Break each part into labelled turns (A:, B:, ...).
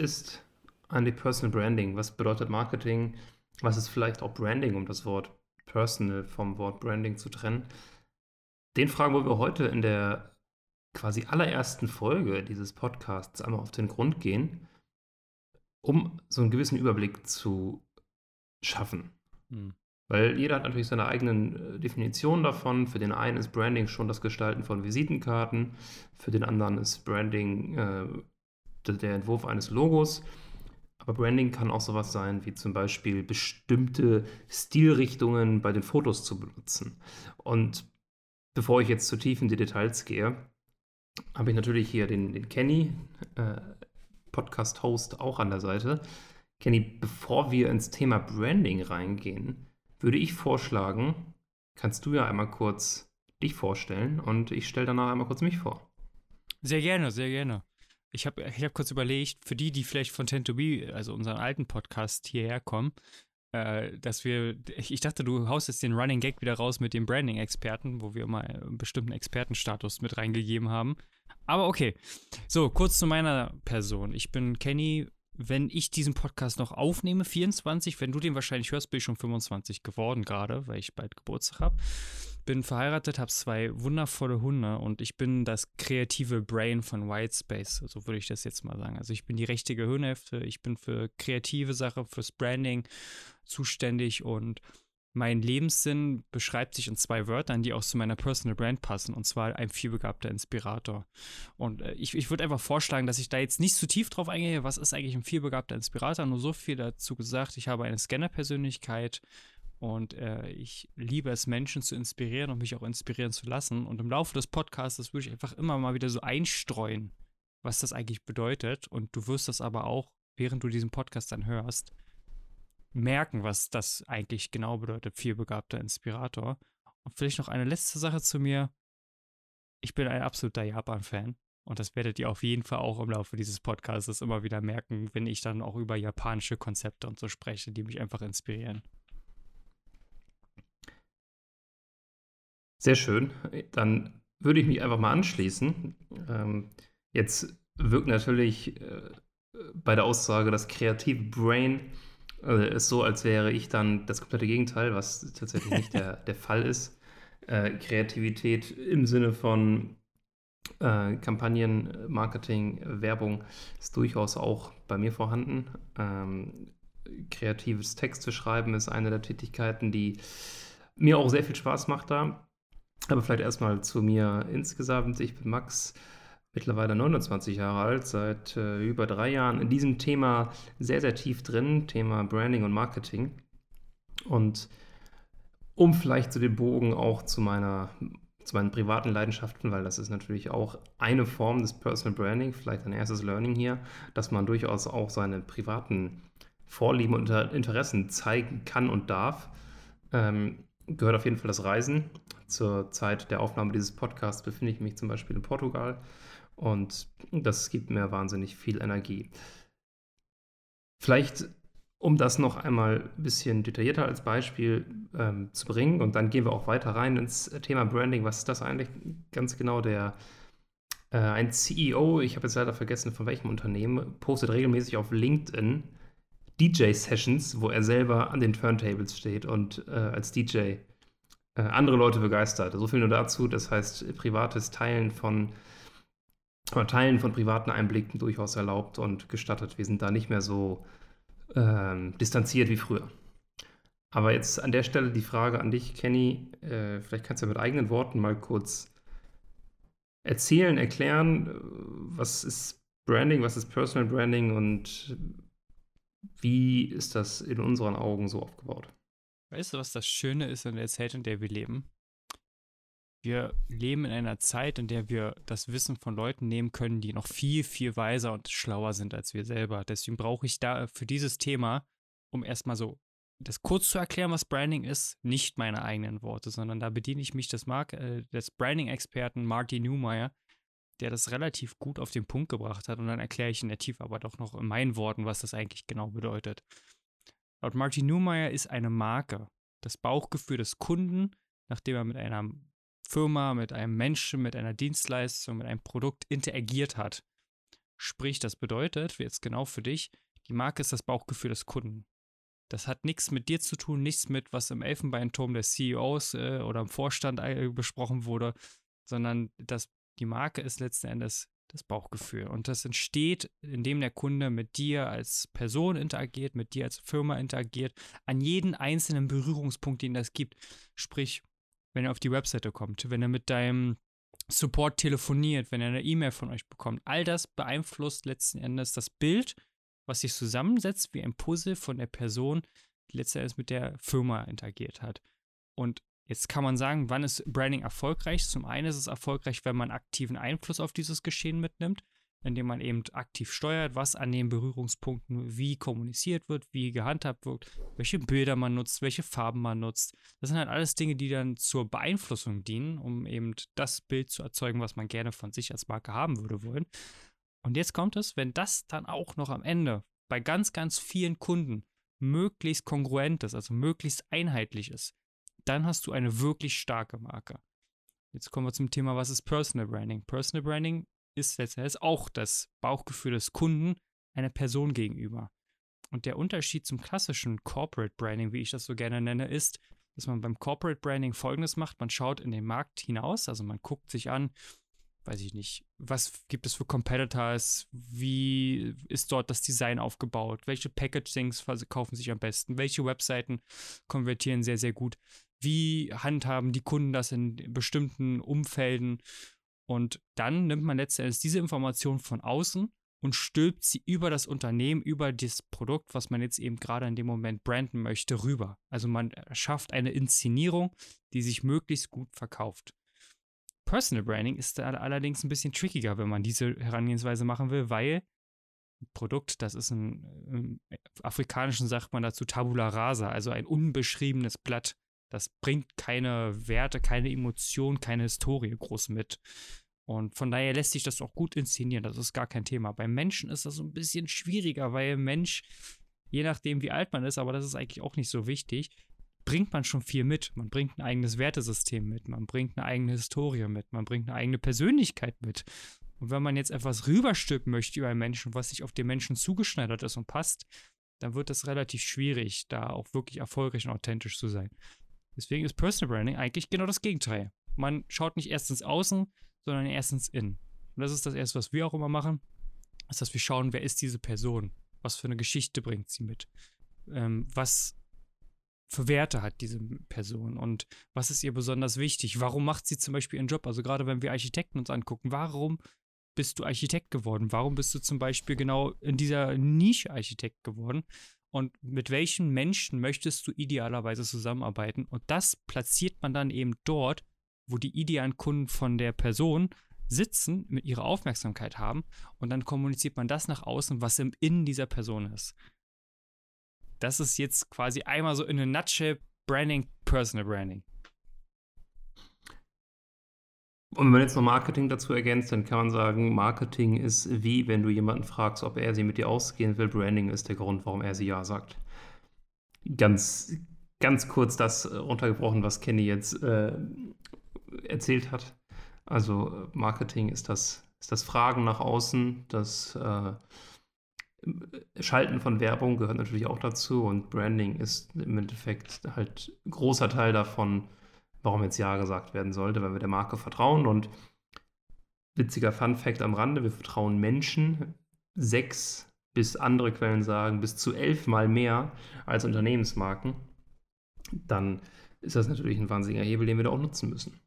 A: ist eigentlich Personal Branding? Was bedeutet Marketing? Was ist vielleicht auch Branding, um das Wort Personal vom Wort Branding zu trennen? Den Fragen wollen wir heute in der quasi allerersten Folge dieses Podcasts einmal auf den Grund gehen, um so einen gewissen Überblick zu schaffen. Hm. Weil jeder hat natürlich seine eigenen äh, Definitionen davon. Für den einen ist Branding schon das Gestalten von Visitenkarten, für den anderen ist Branding äh, der Entwurf eines Logos. Aber Branding kann auch sowas sein, wie zum Beispiel bestimmte Stilrichtungen bei den Fotos zu benutzen. Und bevor ich jetzt zu tief in die Details gehe, habe ich natürlich hier den, den Kenny, äh, Podcast-Host, auch an der Seite. Kenny, bevor wir ins Thema Branding reingehen, würde ich vorschlagen, kannst du ja einmal kurz dich vorstellen und ich stelle danach einmal kurz mich vor.
B: Sehr gerne, sehr gerne. Ich habe ich hab kurz überlegt, für die, die vielleicht von Tend to Be, also unseren alten Podcast, hierher kommen, äh, dass wir, ich, dachte, du haust jetzt den Running Gag wieder raus mit dem Branding-Experten, wo wir immer einen bestimmten Expertenstatus mit reingegeben haben. Aber okay. So, kurz zu meiner Person. Ich bin Kenny, wenn ich diesen Podcast noch aufnehme, 24, wenn du den wahrscheinlich hörst, bin ich schon 25 geworden gerade, weil ich bald Geburtstag habe. Bin verheiratet, habe zwei wundervolle Hunde und ich bin das kreative Brain von Whitespace, so würde ich das jetzt mal sagen. Also ich bin die richtige Hirnhälfte, ich bin für kreative Sachen, fürs Branding zuständig und mein Lebenssinn beschreibt sich in zwei Wörtern, die auch zu meiner Personal Brand passen, und zwar ein vielbegabter Inspirator. Und äh, ich, ich würde einfach vorschlagen, dass ich da jetzt nicht zu tief drauf eingehe, was ist eigentlich ein vielbegabter Inspirator, nur so viel dazu gesagt, ich habe eine Scanner-Persönlichkeit und äh, ich liebe es, Menschen zu inspirieren und mich auch inspirieren zu lassen. Und im Laufe des Podcasts würde ich einfach immer mal wieder so einstreuen, was das eigentlich bedeutet. Und du wirst das aber auch, während du diesen Podcast dann hörst, merken, was das eigentlich genau bedeutet, vielbegabter Inspirator. Und vielleicht noch eine letzte Sache zu mir. Ich bin ein absoluter Japan-Fan. Und das werdet ihr auf jeden Fall auch im Laufe dieses Podcasts immer wieder merken, wenn ich dann auch über japanische Konzepte und so spreche, die mich einfach inspirieren.
A: Sehr schön. Dann würde ich mich einfach mal anschließen. Ähm, jetzt wirkt natürlich äh, bei der Aussage das kreative Brain also ist so, als wäre ich dann das komplette Gegenteil, was tatsächlich nicht der, der Fall ist. Äh, Kreativität im Sinne von äh, Kampagnen, Marketing, Werbung ist durchaus auch bei mir vorhanden. Ähm, kreatives Texte schreiben ist eine der Tätigkeiten, die mir auch sehr viel Spaß macht da. Aber vielleicht erstmal zu mir insgesamt. Ich bin Max, mittlerweile 29 Jahre alt, seit äh, über drei Jahren in diesem Thema sehr, sehr tief drin, Thema Branding und Marketing. Und um vielleicht zu den Bogen auch zu meiner zu meinen privaten Leidenschaften, weil das ist natürlich auch eine Form des Personal Branding, vielleicht ein erstes Learning hier, dass man durchaus auch seine privaten Vorlieben und Interessen zeigen kann und darf. Ähm, gehört auf jeden Fall das Reisen. Zur Zeit der Aufnahme dieses Podcasts befinde ich mich zum Beispiel in Portugal und das gibt mir wahnsinnig viel Energie. Vielleicht, um das noch einmal ein bisschen detaillierter als Beispiel ähm, zu bringen, und dann gehen wir auch weiter rein ins Thema Branding. Was ist das eigentlich ganz genau? Der äh, ein CEO, ich habe jetzt leider vergessen, von welchem Unternehmen, postet regelmäßig auf LinkedIn DJ-Sessions, wo er selber an den Turntables steht und äh, als DJ äh, andere Leute begeistert. So viel nur dazu. Das heißt, privates Teilen von oder Teilen von privaten Einblicken durchaus erlaubt und gestattet. Wir sind da nicht mehr so ähm, distanziert wie früher. Aber jetzt an der Stelle die Frage an dich, Kenny. Äh, vielleicht kannst du ja mit eigenen Worten mal kurz erzählen, erklären, was ist Branding, was ist Personal Branding und wie ist das in unseren Augen so aufgebaut?
B: Weißt du, was das Schöne ist in der Zeit, in der wir leben? wir leben in einer Zeit, in der wir das Wissen von Leuten nehmen können, die noch viel, viel weiser und schlauer sind als wir selber. Deswegen brauche ich da für dieses Thema, um erstmal so das kurz zu erklären, was Branding ist, nicht meine eigenen Worte, sondern da bediene ich mich des, äh, des Branding-Experten Marty Newmeyer, der das relativ gut auf den Punkt gebracht hat. Und dann erkläre ich in der Tiefe aber doch noch in meinen Worten, was das eigentlich genau bedeutet. Laut Marty Newmeyer ist eine Marke das Bauchgefühl des Kunden, nachdem er mit einer Firma, mit einem Menschen, mit einer Dienstleistung, mit einem Produkt interagiert hat. Sprich, das bedeutet, jetzt genau für dich, die Marke ist das Bauchgefühl des Kunden. Das hat nichts mit dir zu tun, nichts mit, was im Elfenbeinturm des CEOs äh, oder im Vorstand äh, besprochen wurde, sondern das, die Marke ist letzten Endes das Bauchgefühl. Und das entsteht, indem der Kunde mit dir als Person interagiert, mit dir als Firma interagiert, an jeden einzelnen Berührungspunkt, den das gibt. Sprich, wenn er auf die Webseite kommt, wenn er mit deinem Support telefoniert, wenn er eine E-Mail von euch bekommt. All das beeinflusst letzten Endes das Bild, was sich zusammensetzt wie ein Puzzle von der Person, die letzten Endes mit der Firma interagiert hat. Und jetzt kann man sagen, wann ist Branding erfolgreich? Zum einen ist es erfolgreich, wenn man aktiven Einfluss auf dieses Geschehen mitnimmt indem man eben aktiv steuert, was an den Berührungspunkten wie kommuniziert wird, wie gehandhabt wird, welche Bilder man nutzt, welche Farben man nutzt. Das sind halt alles Dinge, die dann zur Beeinflussung dienen, um eben das Bild zu erzeugen, was man gerne von sich als Marke haben würde wollen. Und jetzt kommt es, wenn das dann auch noch am Ende bei ganz, ganz vielen Kunden möglichst kongruent ist, also möglichst einheitlich ist, dann hast du eine wirklich starke Marke. Jetzt kommen wir zum Thema, was ist Personal Branding? Personal Branding ist letztendlich auch das Bauchgefühl des Kunden einer Person gegenüber. Und der Unterschied zum klassischen Corporate Branding, wie ich das so gerne nenne, ist, dass man beim Corporate Branding folgendes macht: Man schaut in den Markt hinaus, also man guckt sich an, weiß ich nicht, was gibt es für Competitors, wie ist dort das Design aufgebaut, welche Packagings verkaufen sich am besten, welche Webseiten konvertieren sehr, sehr gut, wie handhaben die Kunden das in bestimmten Umfelden und dann nimmt man letztendlich diese Information von außen und stülpt sie über das Unternehmen, über das Produkt, was man jetzt eben gerade in dem Moment branden möchte, rüber. Also man schafft eine Inszenierung, die sich möglichst gut verkauft. Personal Branding ist allerdings ein bisschen trickiger, wenn man diese Herangehensweise machen will, weil ein Produkt, das ist ein, im Afrikanischen sagt man dazu Tabula rasa, also ein unbeschriebenes Blatt. Das bringt keine Werte, keine Emotion, keine Historie groß mit. Und von daher lässt sich das auch gut inszenieren. Das ist gar kein Thema. Beim Menschen ist das so ein bisschen schwieriger, weil Mensch, je nachdem wie alt man ist, aber das ist eigentlich auch nicht so wichtig, bringt man schon viel mit. Man bringt ein eigenes Wertesystem mit. Man bringt eine eigene Historie mit. Man bringt eine eigene Persönlichkeit mit. Und wenn man jetzt etwas rüberstülpen möchte über einen Menschen, was sich auf den Menschen zugeschneidert ist und passt, dann wird es relativ schwierig, da auch wirklich erfolgreich und authentisch zu sein. Deswegen ist Personal Branding eigentlich genau das Gegenteil. Man schaut nicht erst ins Außen, sondern erstens in. Und das ist das Erste, was wir auch immer machen, ist, dass wir schauen, wer ist diese Person? Was für eine Geschichte bringt sie mit? Ähm, was für Werte hat diese Person und was ist ihr besonders wichtig? Warum macht sie zum Beispiel ihren Job? Also gerade wenn wir Architekten uns angucken, warum bist du Architekt geworden? Warum bist du zum Beispiel genau in dieser Nische Architekt geworden? Und mit welchen Menschen möchtest du idealerweise zusammenarbeiten. Und das platziert man dann eben dort, wo die idealen Kunden von der Person sitzen, mit ihrer Aufmerksamkeit haben und dann kommuniziert man das nach außen, was im Innen dieser Person ist. Das ist jetzt quasi einmal so in a nutshell Branding, Personal Branding.
A: Und wenn man jetzt noch Marketing dazu ergänzt, dann kann man sagen, Marketing ist wie, wenn du jemanden fragst, ob er sie mit dir ausgehen will. Branding ist der Grund, warum er sie ja sagt. Ganz, ganz kurz das äh, runtergebrochen, was Kenny jetzt äh, erzählt hat. Also Marketing ist das, ist das Fragen nach außen, das äh, Schalten von Werbung gehört natürlich auch dazu und Branding ist im Endeffekt halt großer Teil davon, warum jetzt Ja gesagt werden sollte, weil wir der Marke vertrauen. Und witziger Fun Fact am Rande, wir vertrauen Menschen sechs bis andere Quellen sagen, bis zu elfmal mehr als Unternehmensmarken. Dann ist das natürlich ein wahnsinniger Hebel, den wir da auch nutzen müssen.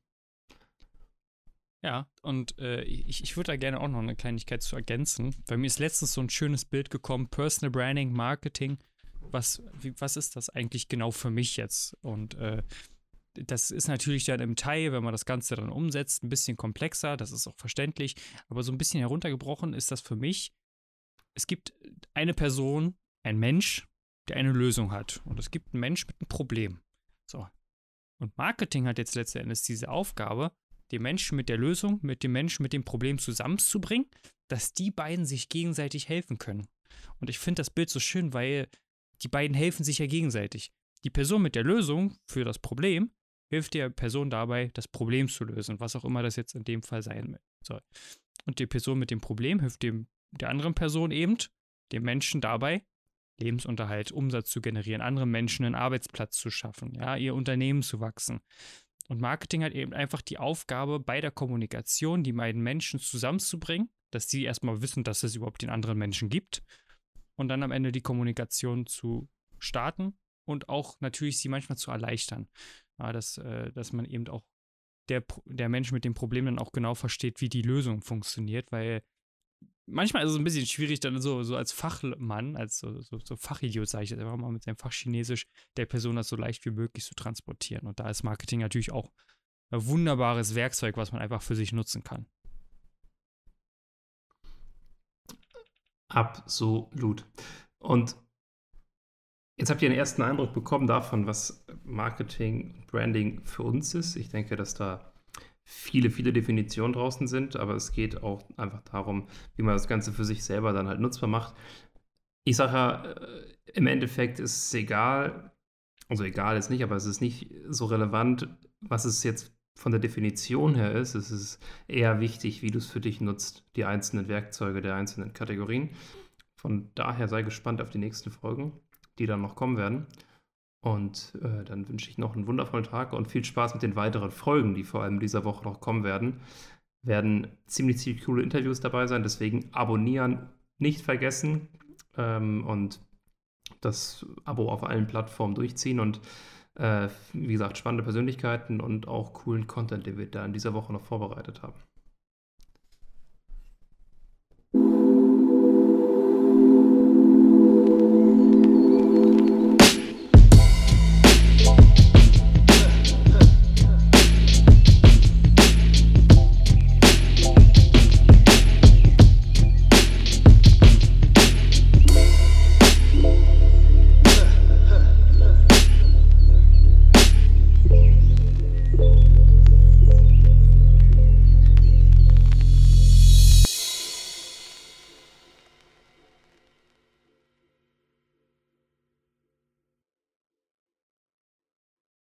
B: Ja, und äh, ich, ich würde da gerne auch noch eine Kleinigkeit zu ergänzen, weil mir ist letztens so ein schönes Bild gekommen, Personal Branding, Marketing. Was, wie, was ist das eigentlich genau für mich jetzt? Und äh, das ist natürlich dann im Teil, wenn man das Ganze dann umsetzt, ein bisschen komplexer, das ist auch verständlich, aber so ein bisschen heruntergebrochen ist das für mich, es gibt eine Person, ein Mensch, der eine Lösung hat und es gibt einen Mensch mit einem Problem. So. Und Marketing hat jetzt letztendlich diese Aufgabe, den Menschen mit der Lösung, mit dem Menschen mit dem Problem zusammenzubringen, dass die beiden sich gegenseitig helfen können. Und ich finde das Bild so schön, weil die beiden helfen sich ja gegenseitig. Die Person mit der Lösung für das Problem hilft der Person dabei, das Problem zu lösen, was auch immer das jetzt in dem Fall sein soll. Und die Person mit dem Problem hilft dem der anderen Person eben, dem Menschen dabei, Lebensunterhalt, Umsatz zu generieren, anderen Menschen einen Arbeitsplatz zu schaffen, ja, ihr Unternehmen zu wachsen. Und Marketing hat eben einfach die Aufgabe, bei der Kommunikation die beiden Menschen zusammenzubringen, dass sie erstmal wissen, dass es überhaupt den anderen Menschen gibt und dann am Ende die Kommunikation zu starten und auch natürlich sie manchmal zu erleichtern. Ja, dass, äh, dass man eben auch der, der Mensch mit dem Problem dann auch genau versteht, wie die Lösung funktioniert, weil manchmal ist es ein bisschen schwierig, dann so, so als Fachmann, als so, so, so Fachidiot, sage ich jetzt einfach mal mit seinem Fach Chinesisch, der Person das so leicht wie möglich zu transportieren. Und da ist Marketing natürlich auch ein wunderbares Werkzeug, was man einfach für sich nutzen kann.
A: Absolut. Und jetzt habt ihr einen ersten Eindruck bekommen davon, was Marketing, Branding für uns ist. Ich denke, dass da viele, viele Definitionen draußen sind, aber es geht auch einfach darum, wie man das Ganze für sich selber dann halt nutzbar macht. Ich sage ja, äh, im Endeffekt ist es egal, also egal ist nicht, aber es ist nicht so relevant, was es jetzt von der Definition her ist. Es ist eher wichtig, wie du es für dich nutzt, die einzelnen Werkzeuge der einzelnen Kategorien. Von daher sei gespannt auf die nächsten Folgen, die dann noch kommen werden. Und äh, dann wünsche ich noch einen wundervollen Tag und viel Spaß mit den weiteren Folgen, die vor allem dieser Woche noch kommen werden. Werden ziemlich, ziemlich coole Interviews dabei sein, deswegen abonnieren nicht vergessen ähm, und das Abo auf allen Plattformen durchziehen und äh, wie gesagt, spannende Persönlichkeiten und auch coolen Content, den wir da in dieser Woche noch vorbereitet haben.